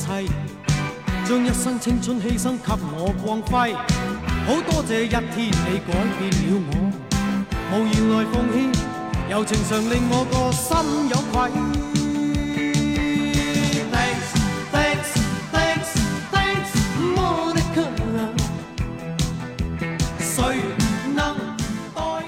妻，将一生青春牺牲给我光辉。好多谢一天你改变了我，无言来奉献，柔情常令我个心有愧。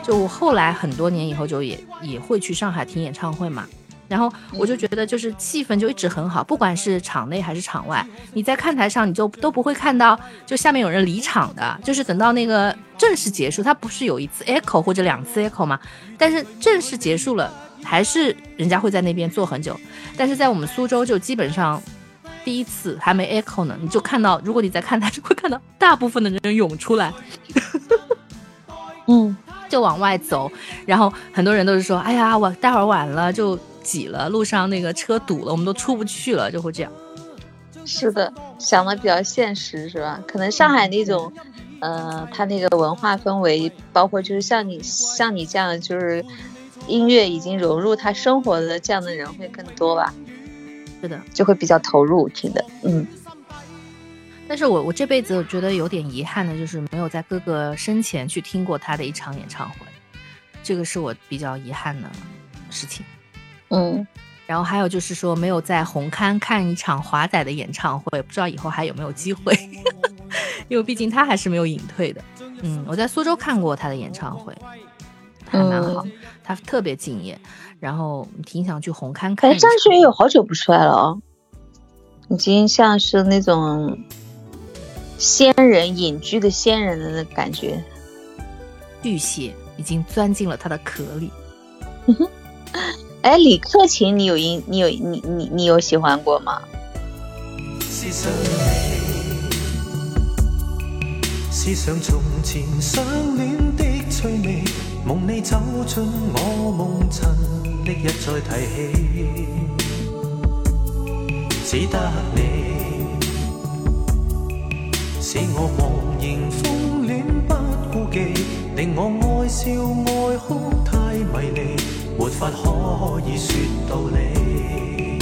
就我后来很多年以后，就也也会去上海听演唱会嘛。然后我就觉得，就是气氛就一直很好，不管是场内还是场外，你在看台上，你就都不会看到，就下面有人离场的，就是等到那个正式结束，它不是有一次 echo 或者两次 echo 吗？但是正式结束了，还是人家会在那边坐很久。但是在我们苏州，就基本上第一次还没 echo 呢，你就看到，如果你在看台就会看到大部分的人涌出来，嗯，就往外走，然后很多人都是说，哎呀，我待会儿晚了就。挤了，路上那个车堵了，我们都出不去了，就会这样。是的，想的比较现实，是吧？可能上海那种，呃，他那个文化氛围，包括就是像你像你这样，就是音乐已经融入他生活的这样的人会更多吧？是的，就会比较投入听的，嗯。但是我我这辈子我觉得有点遗憾的，就是没有在哥哥生前去听过他的一场演唱会，这个是我比较遗憾的事情。嗯，然后还有就是说，没有在红勘看一场华仔的演唱会，不知道以后还有没有机会，因为毕竟他还是没有隐退的。嗯，我在苏州看过他的演唱会，还蛮好，他特别敬业，然后挺想去红勘。哎，张学友好久不出来了哦，已经像是那种仙人隐居的仙人的那感觉，玉蟹已经钻进了他的壳里。哎，李克勤，你有应，你有，你你你有喜欢过吗？思想，思想从前相恋的趣味，梦里走进我梦尘的一再提起，只得你使我茫然风恋不顾忌，令我爱笑爱哭太迷离。没法可以说道理，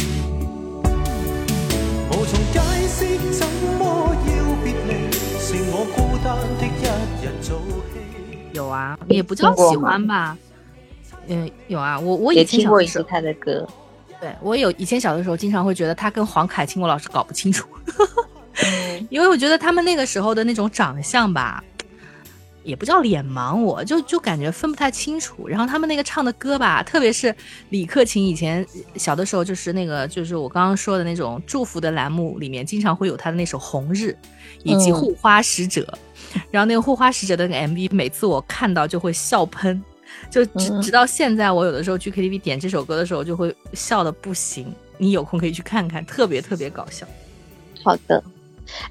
有啊，也不叫喜欢吧，嗯，有啊，我我以前过的时他的歌，对我有以前小的时候，经常会觉得他跟黄凯芹，我老是搞不清楚，因为我觉得他们那个时候的那种长相吧。也不叫脸盲，我就就感觉分不太清楚。然后他们那个唱的歌吧，特别是李克勤，以前小的时候就是那个，就是我刚刚说的那种祝福的栏目里面，经常会有他的那首《红日》，以及《护花使者》。然后那个《护花使者》的 MV，每次我看到就会笑喷，就直直到现在，我有的时候去 KTV 点这首歌的时候，就会笑的不行。你有空可以去看看，特别特别搞笑。好的。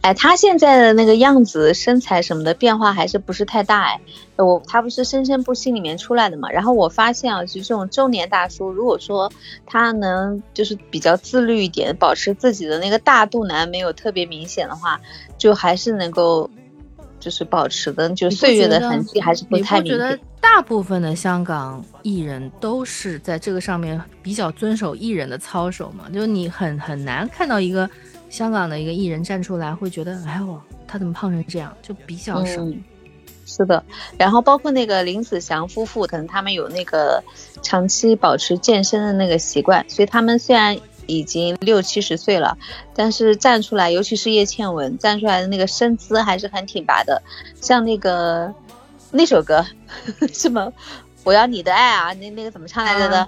哎，他现在的那个样子、身材什么的变化还是不是太大？哎，我他不是《生生不息》里面出来的嘛。然后我发现啊，其实这种中年大叔，如果说他能就是比较自律一点，保持自己的那个大肚腩没有特别明显的话，就还是能够就是保持的，就岁月的痕迹还是不太明显。觉得大部分的香港艺人都是在这个上面比较遵守艺人的操守嘛，就是你很很难看到一个。香港的一个艺人站出来，会觉得，哎呦，他怎么胖成这样？就比较少。是的，然后包括那个林子祥夫妇可能他们有那个长期保持健身的那个习惯，所以他们虽然已经六七十岁了，但是站出来，尤其是叶倩文站出来的那个身姿还是很挺拔的。像那个那首歌是吗？我要你的爱啊，那那个怎么唱来着的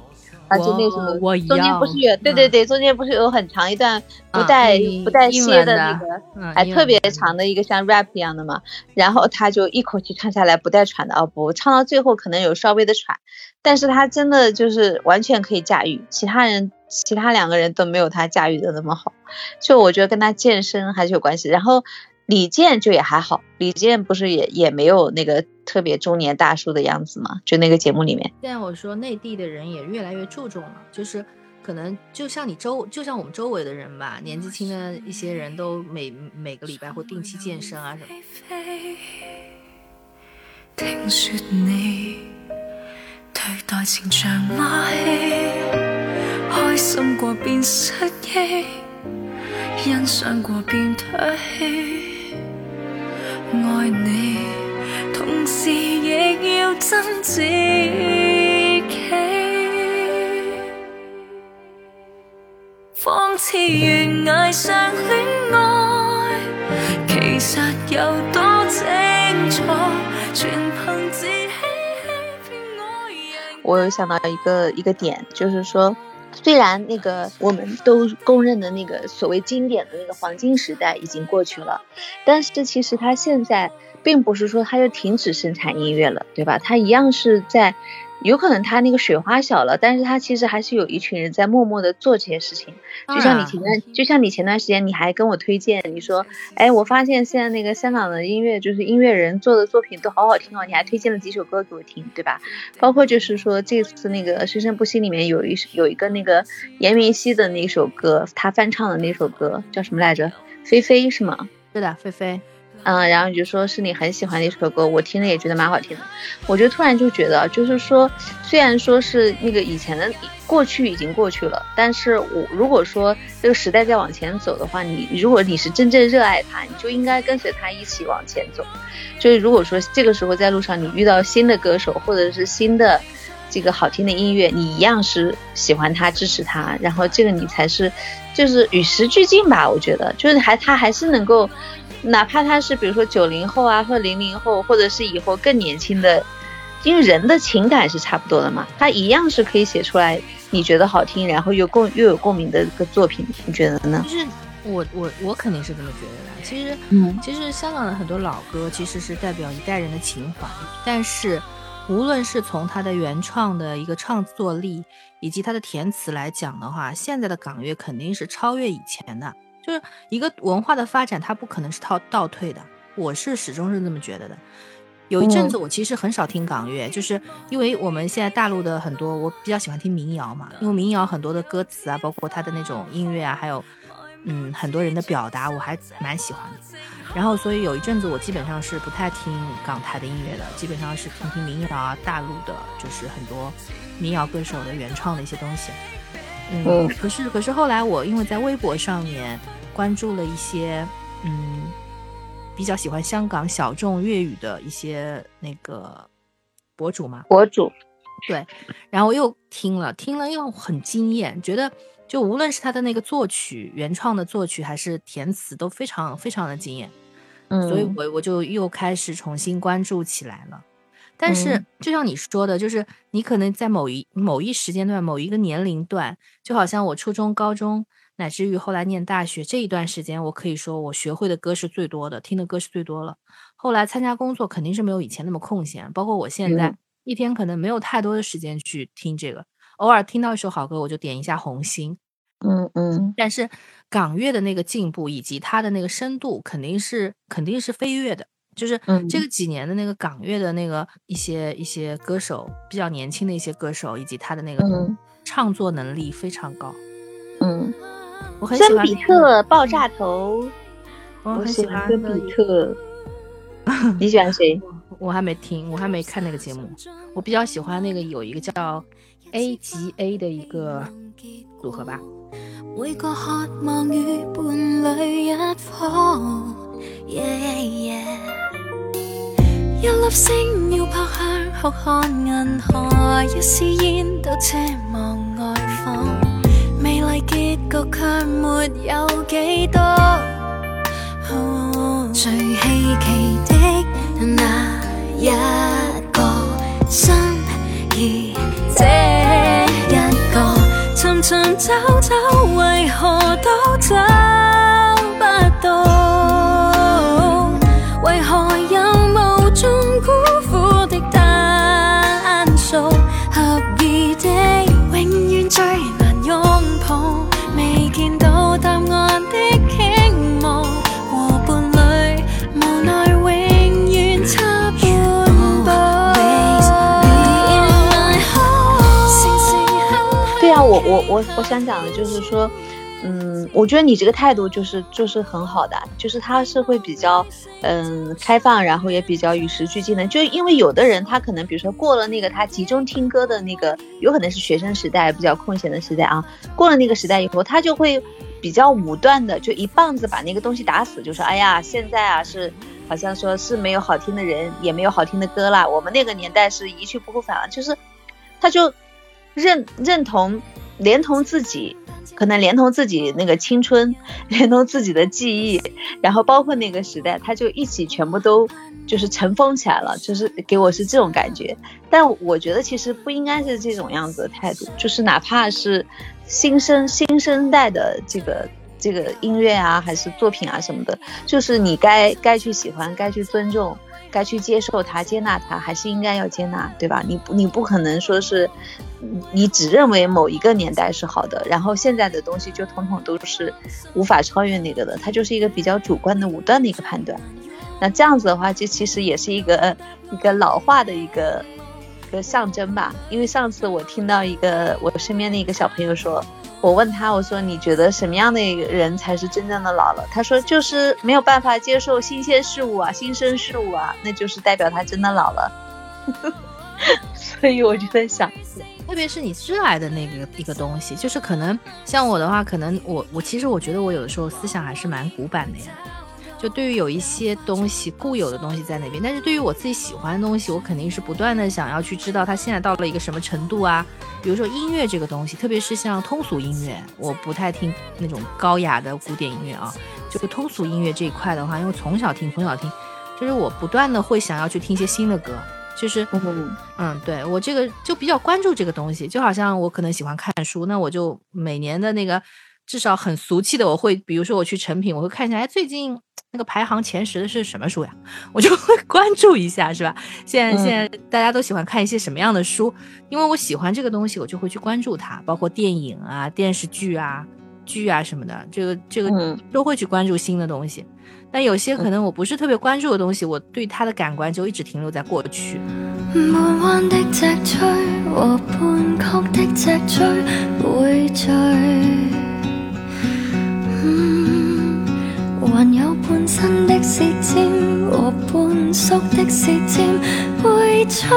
啊，就那什么，中间不是有对对对，中间不是有很长一段不带不带歇的那个，还特别长的一个像 rap 一样的嘛，然后他就一口气唱下来不带喘的哦不，唱到最后可能有稍微的喘，但是他真的就是完全可以驾驭，其他人其他两个人都没有他驾驭的那么好，就我觉得跟他健身还是有关系，然后李健就也还好，李健不是也也没有那个。特别中年大叔的样子嘛，就那个节目里面。现在我说内地的人也越来越注重了，就是可能就像你周，就像我们周围的人吧，年纪轻的一些人都每每个礼拜会定期健身啊什么。要自己。我有想到一个一个点，就是说，虽然那个我们都公认的那个所谓经典的那个黄金时代已经过去了，但是其实它现在。并不是说他就停止生产音乐了，对吧？他一样是在，有可能他那个雪花小了，但是他其实还是有一群人在默默的做这些事情。就像你前段，就像你前段时间你还跟我推荐，你说，哎，我发现现在那个香港的音乐，就是音乐人做的作品都好好听哦。你还推荐了几首歌给我听，对吧？包括就是说这次那个生生不息里面有一有一个那个严云熙的那首歌，他翻唱的那首歌叫什么来着？菲菲是吗？是的，菲菲。嗯，然后你就说是你很喜欢的一首歌，我听着也觉得蛮好听的。我就突然就觉得，就是说，虽然说是那个以前的过去已经过去了，但是我如果说这个时代在往前走的话，你如果你是真正热爱它，你就应该跟随它一起往前走。就是如果说这个时候在路上你遇到新的歌手或者是新的这个好听的音乐，你一样是喜欢他支持他，然后这个你才是就是与时俱进吧。我觉得就是还他还是能够。哪怕他是比如说九零后啊，或零零后，或者是以后更年轻的，因为人的情感是差不多的嘛，他一样是可以写出来你觉得好听，然后又共又有共鸣的一个作品，你觉得呢？就是我我我肯定是这么觉得的。其实，嗯，其实香港的很多老歌其实是代表一代人的情怀，但是无论是从他的原创的一个创作力，以及他的填词来讲的话，现在的港乐肯定是超越以前的。就是一个文化的发展，它不可能是倒倒退的。我是始终是这么觉得的。有一阵子，我其实很少听港乐，就是因为我们现在大陆的很多，我比较喜欢听民谣嘛。因为民谣很多的歌词啊，包括它的那种音乐啊，还有嗯很多人的表达，我还蛮喜欢的。然后，所以有一阵子我基本上是不太听港台的音乐的，基本上是听听民谣啊，大陆的就是很多民谣歌手的原创的一些东西。嗯，可是可是后来我因为在微博上面关注了一些嗯比较喜欢香港小众粤语的一些那个博主嘛，博主对，然后又听了听了又很惊艳，觉得就无论是他的那个作曲原创的作曲还是填词都非常非常的惊艳，嗯，所以我我就又开始重新关注起来了。但是，就像你说的，就是你可能在某一某一时间段、某一个年龄段，就好像我初中、高中，乃至于后来念大学这一段时间，我可以说我学会的歌是最多的，听的歌是最多了。后来参加工作，肯定是没有以前那么空闲，包括我现在一天可能没有太多的时间去听这个，偶尔听到一首好歌，我就点一下红心，嗯嗯。但是港乐的那个进步以及它的那个深度，肯定是肯定是飞跃的。就是这个几年的那个港乐的那个一些一些歌手，比较年轻的一些歌手，以及他的那个唱作能力非常高。嗯，我很喜欢比特爆炸头，我很喜欢比特。你喜欢谁？我还没听，我还没看那个节目。我比较喜欢那个有一个叫 A G A 的一个组合吧。一粒星要扑向浩瀚银河，一丝烟都奢望爱火，美丽结局却没有几多。最稀奇的那一个，心儿，这一个，寻寻找找为何都走？我我我我想讲的就是说，嗯，我觉得你这个态度就是就是很好的，就是他是会比较嗯开放，然后也比较与时俱进的。就因为有的人他可能比如说过了那个他集中听歌的那个，有可能是学生时代比较空闲的时代啊，过了那个时代以后，他就会比较武断的，就一棒子把那个东西打死，就说哎呀，现在啊是好像说是没有好听的人，也没有好听的歌啦。我们那个年代是一去不复返了，就是他就。认认同，连同自己，可能连同自己那个青春，连同自己的记忆，然后包括那个时代，他就一起全部都就是尘封起来了，就是给我是这种感觉。但我觉得其实不应该是这种样子的态度，就是哪怕是新生新生代的这个这个音乐啊，还是作品啊什么的，就是你该该去喜欢，该去尊重。该去接受它、接纳它，还是应该要接纳，对吧？你你不可能说是，你只认为某一个年代是好的，然后现在的东西就统统都是无法超越那个的，它就是一个比较主观的、武断的一个判断。那这样子的话，这其实也是一个一个老化的一个一个象征吧。因为上次我听到一个我身边的一个小朋友说。我问他，我说你觉得什么样的人才是真正的老了？他说就是没有办法接受新鲜事物啊，新生事物啊，那就是代表他真的老了。所以我就在想，特别是你热爱的那个一个东西，就是可能像我的话，可能我我其实我觉得我有的时候思想还是蛮古板的呀。就对于有一些东西固有的东西在那边，但是对于我自己喜欢的东西，我肯定是不断的想要去知道它现在到了一个什么程度啊。比如说音乐这个东西，特别是像通俗音乐，我不太听那种高雅的古典音乐啊，就是通俗音乐这一块的话，因为从小听从小听，就是我不断的会想要去听一些新的歌，就是嗯，对我这个就比较关注这个东西，就好像我可能喜欢看书，那我就每年的那个至少很俗气的我会，比如说我去成品，我会看一下，哎，最近。那个排行前十的是什么书呀？我就会 关注一下，是吧？现在现在大家都喜欢看一些什么样的书？因为我喜欢这个东西，我就会去关注它，包括电影啊、电视剧啊、剧啊什么的，这个这个都会去关注新的东西。但有些可能我不是特别关注的东西，我对它的感官就一直停留在过去。还有半半的的熟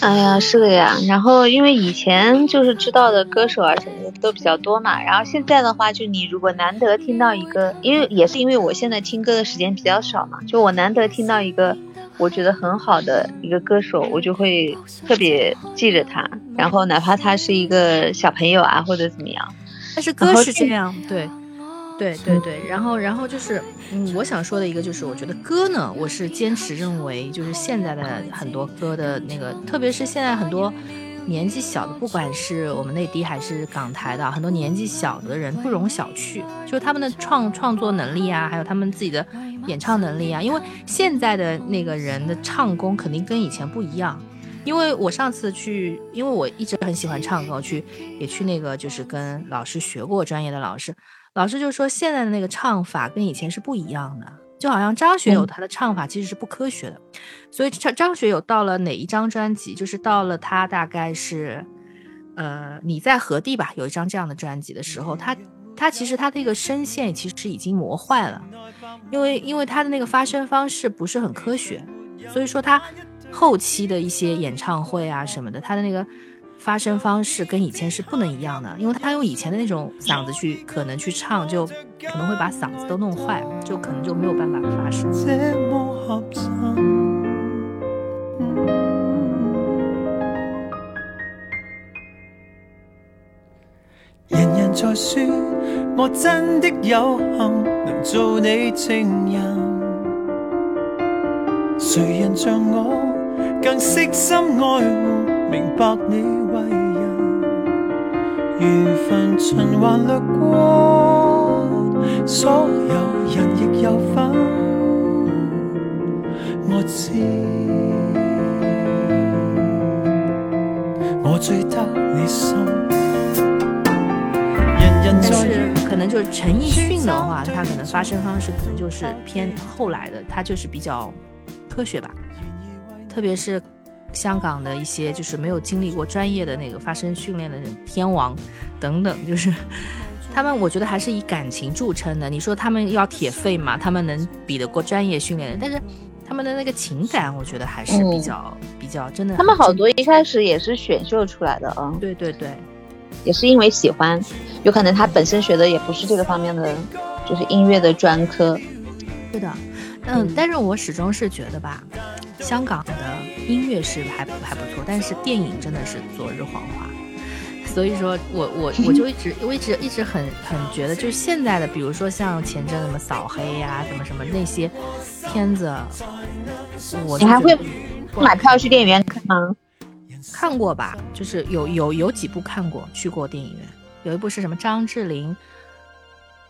哎呀，是的呀。然后，因为以前就是知道的歌手啊什么的都比较多嘛。然后现在的话，就你如果难得听到一个，因为也是因为我现在听歌的时间比较少嘛，就我难得听到一个我觉得很好的一个歌手，我就会特别记着他。然后，哪怕他是一个小朋友啊或者怎么样，但是歌是这样对。对对对，然后然后就是，嗯，我想说的一个就是，我觉得歌呢，我是坚持认为，就是现在的很多歌的那个，特别是现在很多年纪小的，不管是我们内地还是港台的，很多年纪小的人不容小觑，就是他们的创创作能力啊，还有他们自己的演唱能力啊，因为现在的那个人的唱功肯定跟以前不一样，因为我上次去，因为我一直很喜欢唱歌，去也去那个就是跟老师学过专业的老师。老师就说现在的那个唱法跟以前是不一样的，就好像张学友他的唱法其实是不科学的，所以张张学友到了哪一张专辑，就是到了他大概是，呃，你在何地吧，有一张这样的专辑的时候，他他其实他的一个声线其实已经磨坏了，因为因为他的那个发声方式不是很科学，所以说他后期的一些演唱会啊什么的，他的那个。发声方式跟以前是不能一样的因为他用以前的那种嗓子去可能去唱就可能会把嗓子都弄坏就可能就没有办法发声人人在说我真的有幸能做你情人谁人像我更悉心爱护明白你但是，可能就是陈奕迅的话，他可能发声方式可能就是偏后来的，他就是比较科学吧，特别是。香港的一些就是没有经历过专业的那个发声训练的天王等等，就是 他们，我觉得还是以感情著称的。你说他们要铁肺嘛？他们能比得过专业训练的？但是他们的那个情感，我觉得还是比较比较真的。他们好多一开始也是选秀出来的啊。对对对，也是因为喜欢，有可能他本身学的也不是这个方面的，就是音乐的专科。是的。嗯，但是我始终是觉得吧，香港的音乐是还还不错，但是电影真的是昨日黄花。所以说，我我 我就一直我一直一直很很觉得，就是现在的，比如说像前阵子什么扫黑呀，什么什么那些片子，我你还会买票去电影院看吗？看过吧，就是有有有几部看过去过电影院，有一部是什么张智霖，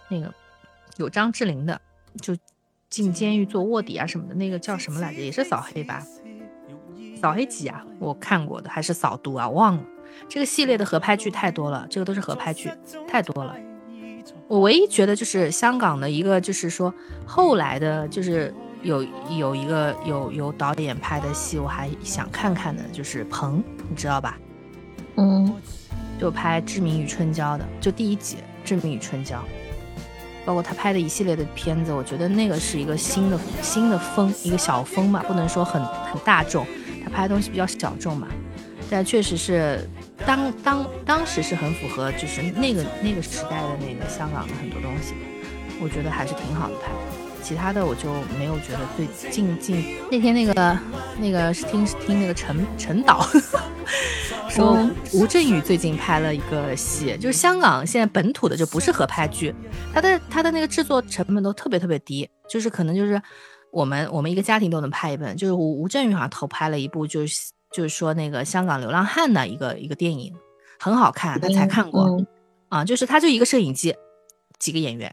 那个有张智霖的就。进监狱做卧底啊什么的，那个叫什么来着？也是扫黑吧？扫黑几啊？我看过的还是扫毒啊？忘了。这个系列的合拍剧太多了，这个都是合拍剧太多了。我唯一觉得就是香港的一个，就是说后来的，就是有有一个有有导演拍的戏，我还想看看的，就是彭，你知道吧？嗯，就拍《志明与春娇》的，就第一集《志明与春娇》。包括他拍的一系列的片子，我觉得那个是一个新的新的风，一个小风嘛，不能说很很大众，他拍的东西比较小众嘛，但确实是当当当时是很符合就是那个那个时代的那个香港的很多东西，我觉得还是挺好的拍。其他的我就没有觉得最近近那天那个那个是听听那个陈陈导 说吴镇宇最近拍了一个戏，就是香港现在本土的就不适合拍剧，他的他的那个制作成本都特别特别低，就是可能就是我们我们一个家庭都能拍一本，就是吴吴镇宇好像投拍了一部就是就是说那个香港流浪汉的一个一个电影，很好看，他才看过啊，就是他就一个摄影机，几个演员。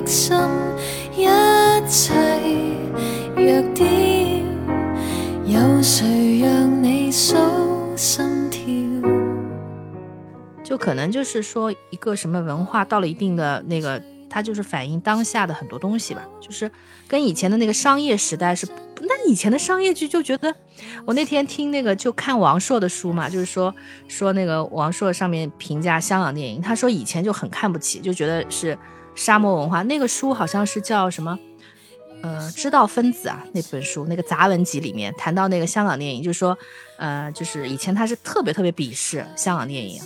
一切弱点，有谁让你心，跳？就可能就是说一个什么文化到了一定的那个，它就是反映当下的很多东西吧。就是跟以前的那个商业时代是，那以前的商业剧就觉得，我那天听那个就看王朔的书嘛，就是说说那个王朔上面评价香港电影，他说以前就很看不起，就觉得是。沙漠文化那个书好像是叫什么？呃，知道分子啊，那本书那个杂文集里面谈到那个香港电影，就是说，呃，就是以前他是特别特别鄙视香港电影，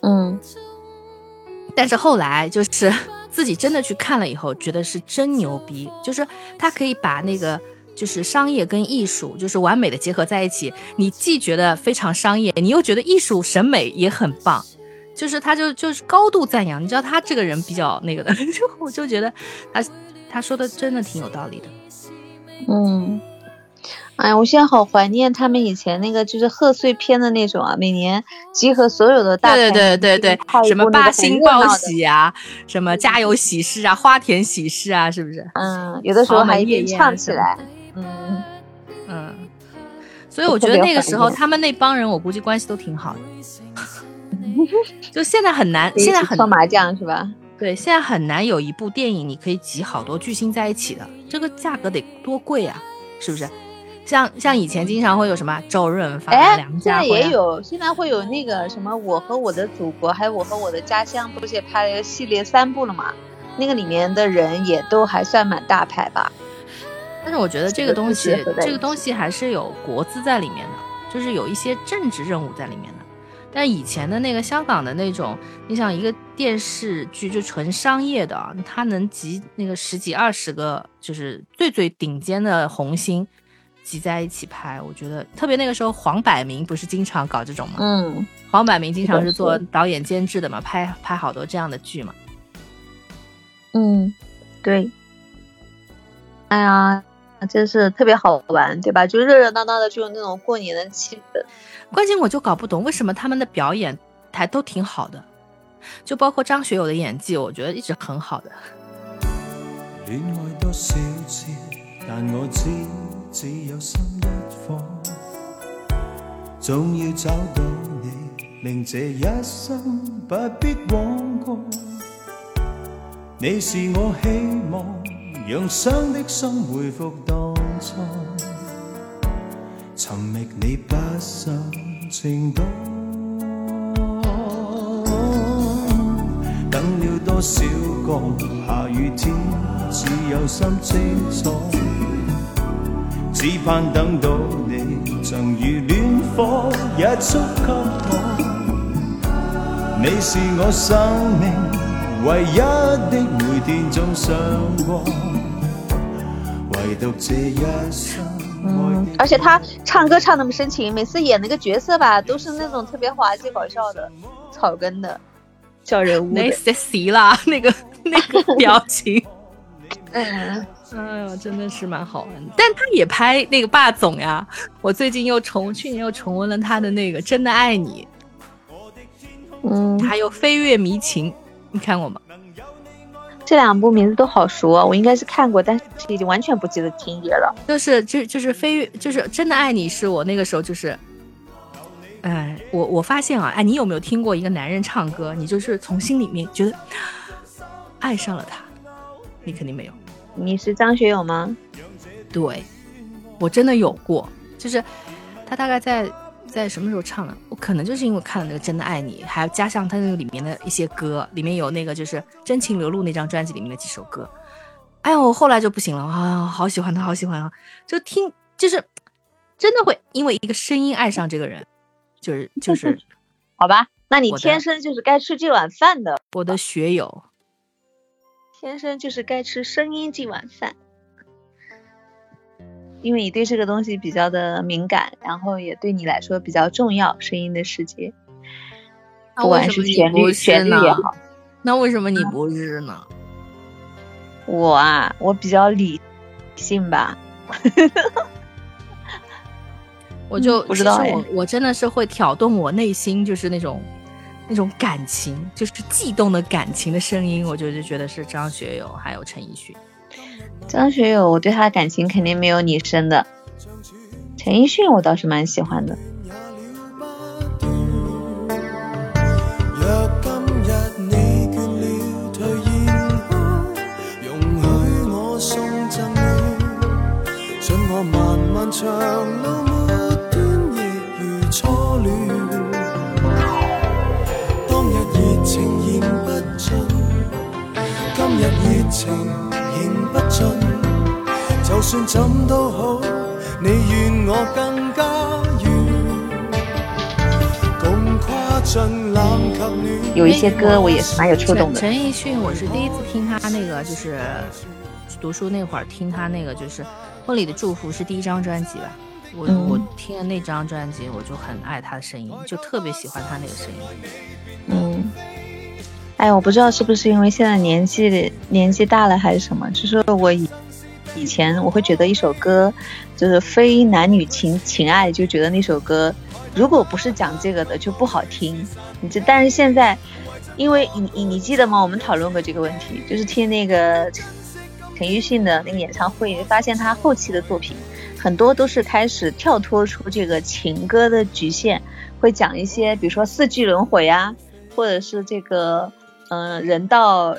嗯，但是后来就是 自己真的去看了以后，觉得是真牛逼，就是他可以把那个就是商业跟艺术就是完美的结合在一起，你既觉得非常商业，你又觉得艺术审美也很棒。就是他，就就是高度赞扬。你知道他这个人比较那个的，就我就觉得他他说的真的挺有道理的。嗯，哎呀，我现在好怀念他们以前那个就是贺岁片的那种啊，每年集合所有的大对对对对对，什么八星报喜啊，什么家有喜事啊，花田喜事啊，是不是？嗯，有的时候还一起唱起来，嗯嗯。所以我觉得那个时候他们那帮人，我估计关系都挺好的。就现在很难，现在很多麻将是吧？对，现在很难有一部电影你可以集好多巨星在一起的，这个价格得多贵啊，是不是？像像以前经常会有什么周润发、梁家辉，现在也有，现在会有那个什么《我和我的祖国》还有《我和我的家乡》，不是也拍了一个系列三部了吗？那个里面的人也都还算蛮大牌吧。但是我觉得这个东西，这个东西还是有国资在里面的，就是有一些政治任务在里面的。但以前的那个香港的那种，你想一个电视剧就纯商业的，它能集那个十几二十个就是最最顶尖的红星集在一起拍，我觉得特别。那个时候黄百鸣不是经常搞这种吗？嗯，黄百鸣经常是做导演监制的嘛，拍拍好多这样的剧嘛。嗯，对。哎呀。真是特别好玩，对吧？就热热闹闹的，就有那种过年的气氛。关键我就搞不懂，为什么他们的表演还都挺好的，就包括张学友的演技，我觉得一直很好的。多少次，但我我有一你，是望。让伤的心回复当初，寻觅你不信情多。等了多少个下雨天，只有心清楚。只盼等到你像如恋火一触给我，你是我生命唯一的，每天总想过。嗯，而且他唱歌唱那么深情，每次演那个角色吧，都是那种特别滑稽搞笑的草根的叫人物。那谁啦？那个 那个表情，嗯，哎呀，真的是蛮好玩。的。但他也拍那个霸总呀，我最近又重去年又重温了他的那个《真的爱你》，嗯，还有《飞跃迷情》，你看过吗？这两部名字都好熟啊，我应该是看过，但是已经完全不记得情节了。就是，就就是飞，跃，就是真的爱你，是我那个时候就是，哎，我我发现啊，哎，你有没有听过一个男人唱歌，你就是从心里面觉得爱上了他，你肯定没有。你是张学友吗？对，我真的有过，就是他大概在。在什么时候唱的？我可能就是因为看了那个《真的爱你》，还要加上他那个里面的一些歌，里面有那个就是《真情流露》那张专辑里面的几首歌。哎呦，我后来就不行了啊！好喜欢他，好喜欢啊！就听，就是真的会因为一个声音爱上这个人，就是就是，好吧？那你天生就是该吃这碗饭的，我的学友，天生就是该吃声音这碗饭。因为你对这个东西比较的敏感，然后也对你来说比较重要，声音的世界，不管是旋律旋律也好，那为什么你不日呢？我啊，我比较理性吧，我就不知道哎，我真的是会挑动我内心，就是那种那种感情，就是悸动的感情的声音，我就就觉得是张学友还有陈奕迅。张学友，我对他的感情肯定没有你深的。陈奕迅，我倒是蛮喜欢的。算怎好，你我更加有一些歌我也是蛮有触动的。陈奕迅，我是第一次听他那个，就是读书那会儿听他那个，就是《婚礼的祝福》是第一张专辑吧？我我听了那张专辑，我就很爱他的声音，就特别喜欢他那个声音。嗯，哎，我不知道是不是因为现在年纪年纪大了还是什么，就是我。以前我会觉得一首歌，就是非男女情情爱，就觉得那首歌，如果不是讲这个的就不好听。你这但是现在，因为你你你记得吗？我们讨论过这个问题，就是听那个陈奕迅的那个演唱会，发现他后期的作品很多都是开始跳脱出这个情歌的局限，会讲一些比如说四季轮回啊，或者是这个嗯人到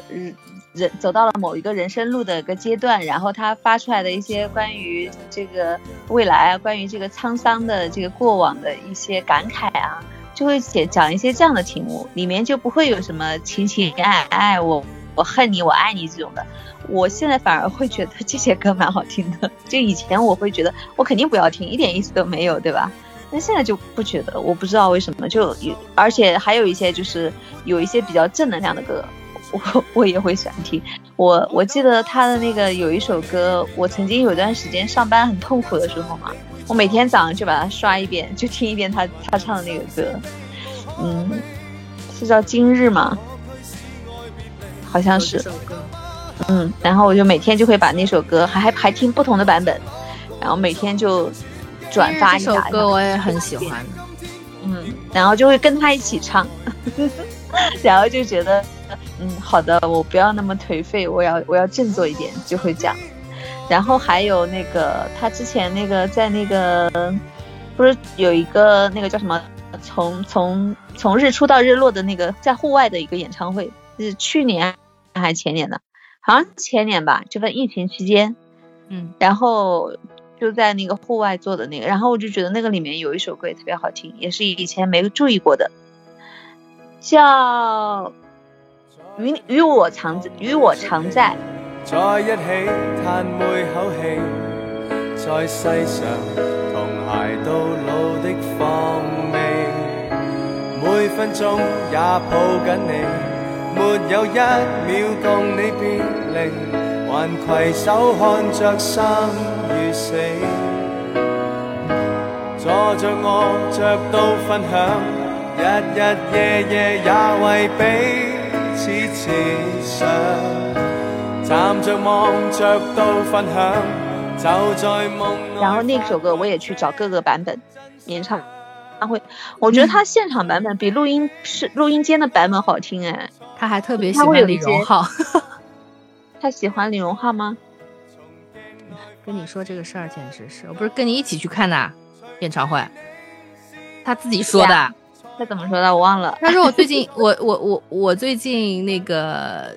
人走到了某一个人生路的一个阶段，然后他发出来的一些关于这个未来啊，关于这个沧桑的这个过往的一些感慨啊，就会写讲一些这样的题目，里面就不会有什么情情爱爱，我我恨你，我爱你这种的。我现在反而会觉得这些歌蛮好听的，就以前我会觉得我肯定不要听，一点意思都没有，对吧？那现在就不觉得，我不知道为什么，就有，而且还有一些就是有一些比较正能量的歌。我 我也会喜欢听，我我记得他的那个有一首歌，我曾经有段时间上班很痛苦的时候嘛，我每天早上就把它刷一遍，就听一遍他他唱的那个歌，嗯，是叫《今日》吗？好像是，嗯，然后我就每天就会把那首歌还还还听不同的版本，然后每天就转发一下。首歌我也很喜欢，嗯，然后就会跟他一起唱，然后就觉得。嗯，好的，我不要那么颓废，我要我要振作一点就会讲。然后还有那个他之前那个在那个不是有一个那个叫什么从从从日出到日落的那个在户外的一个演唱会，是去年还是前年的，好像前年吧，就在疫情期间，嗯，然后就在那个户外做的那个，然后我就觉得那个里面有一首歌也特别好听，也是以前没注意过的，叫。与我常与我常在。在一起叹每口气，在世上同偕到老的芳味，每分钟也抱紧你，没有一秒共你别离，还携手看着生与死。坐着我着到分享，日日夜夜也为彼。想，站着着望都分享，然后那首歌我也去找各个版本，演唱、他会，我觉得他现场版本比录音室、录音间的版本好听哎。他还特别喜欢李荣浩，他喜欢李荣浩吗？跟你说这个事儿，简直是我不是跟你一起去看的演唱会，他自己说的。他怎么说的？我忘了。他说我最近 我我我我最近那个，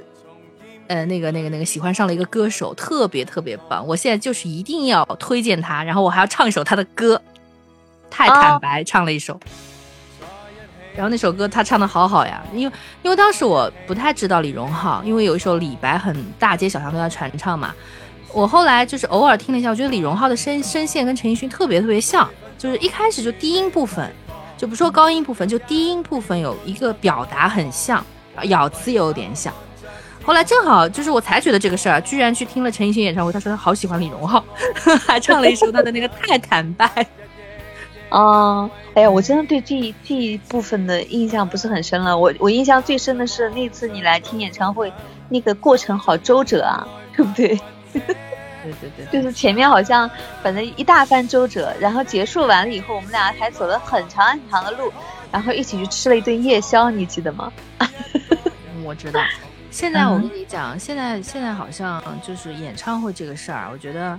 呃，那个那个那个喜欢上了一个歌手，特别特别棒。我现在就是一定要推荐他，然后我还要唱一首他的歌，《太坦白》，唱了一首。然后那首歌他唱的好好呀，因为因为当时我不太知道李荣浩，因为有一首《李白》很大街小巷都在传唱嘛。我后来就是偶尔听了一下，我觉得李荣浩的声声线跟陈奕迅特别特别像，就是一开始就低音部分。就不说高音部分，就低音部分有一个表达很像，咬词有点像。后来正好就是我才觉得这个事儿，居然去听了陈奕迅演唱会，他说他好喜欢李荣浩，还唱了一首他的那个《太坦白。嗯，哎呀，我真的对这这一部分的印象不是很深了。我我印象最深的是那次你来听演唱会，那个过程好周折啊，对不对？对对对，就是前面好像反正一大番周折，然后结束完了以后，我们俩还走了很长很长的路，然后一起去吃了一顿夜宵，你记得吗？我知道。现在我跟你讲，现在现在好像就是演唱会这个事儿，我觉得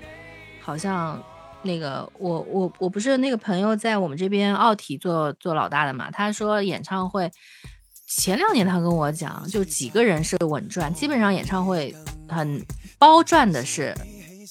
好像那个我我我不是那个朋友在我们这边奥体做做老大的嘛，他说演唱会前两年他跟我讲，就几个人是稳赚，基本上演唱会很包赚的是。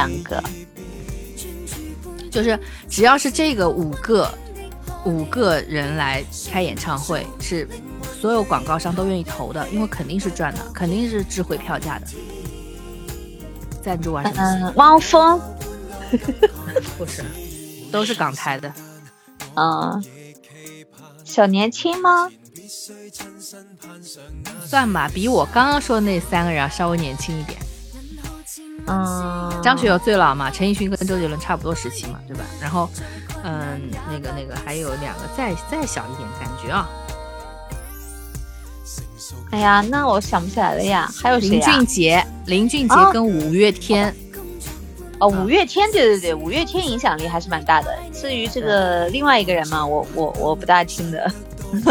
两个，就是只要是这个五个五个人来开演唱会，是所有广告商都愿意投的，因为肯定是赚的，肯定是值回票价的。赞助啊，嗯，汪峰，不是，都是港台的，啊，小年轻吗？算吧，比我刚刚说的那三个人稍微年轻一点。嗯，张学友最老嘛，陈奕迅跟周杰伦差不多时期嘛，对吧？然后，嗯，那个那个还有两个再再小一点，感觉啊，哎呀，那我想不起来了呀，还有谁啊？林俊杰，林俊杰跟五月天，哦，五月天，对对对，五月天影响力还是蛮大的。至于这个另外一个人嘛，我我我不大听的，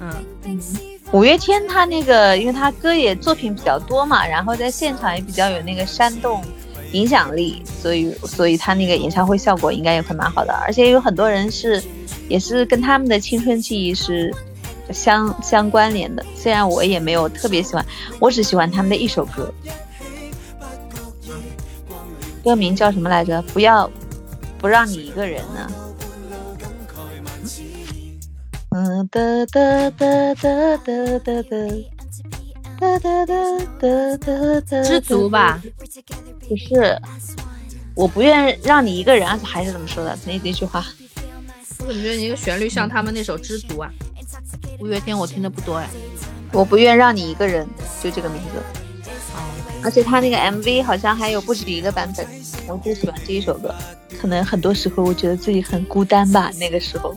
嗯。五月天他那个，因为他歌也作品比较多嘛，然后在现场也比较有那个煽动影响力，所以所以他那个演唱会效果应该也会蛮好的。而且有很多人是，也是跟他们的青春记忆是相相关联的。虽然我也没有特别喜欢，我只喜欢他们的一首歌，歌名叫什么来着？不要不让你一个人呢。哒哒哒哒哒哒哒哒哒哒哒哒哒知足吧，不是，我不愿让你一个人，还是怎么说的那那句话？我怎么觉得那个旋律像他们那首《知足》啊。五月天我听的不多哎，我不愿让你一个人，就这个名字，而且他那个 MV 好像还有不止一个版本。我最喜欢这一首歌，可能很多时候我觉得自己很孤单吧，那个时候。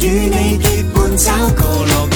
与你结伴，走过路。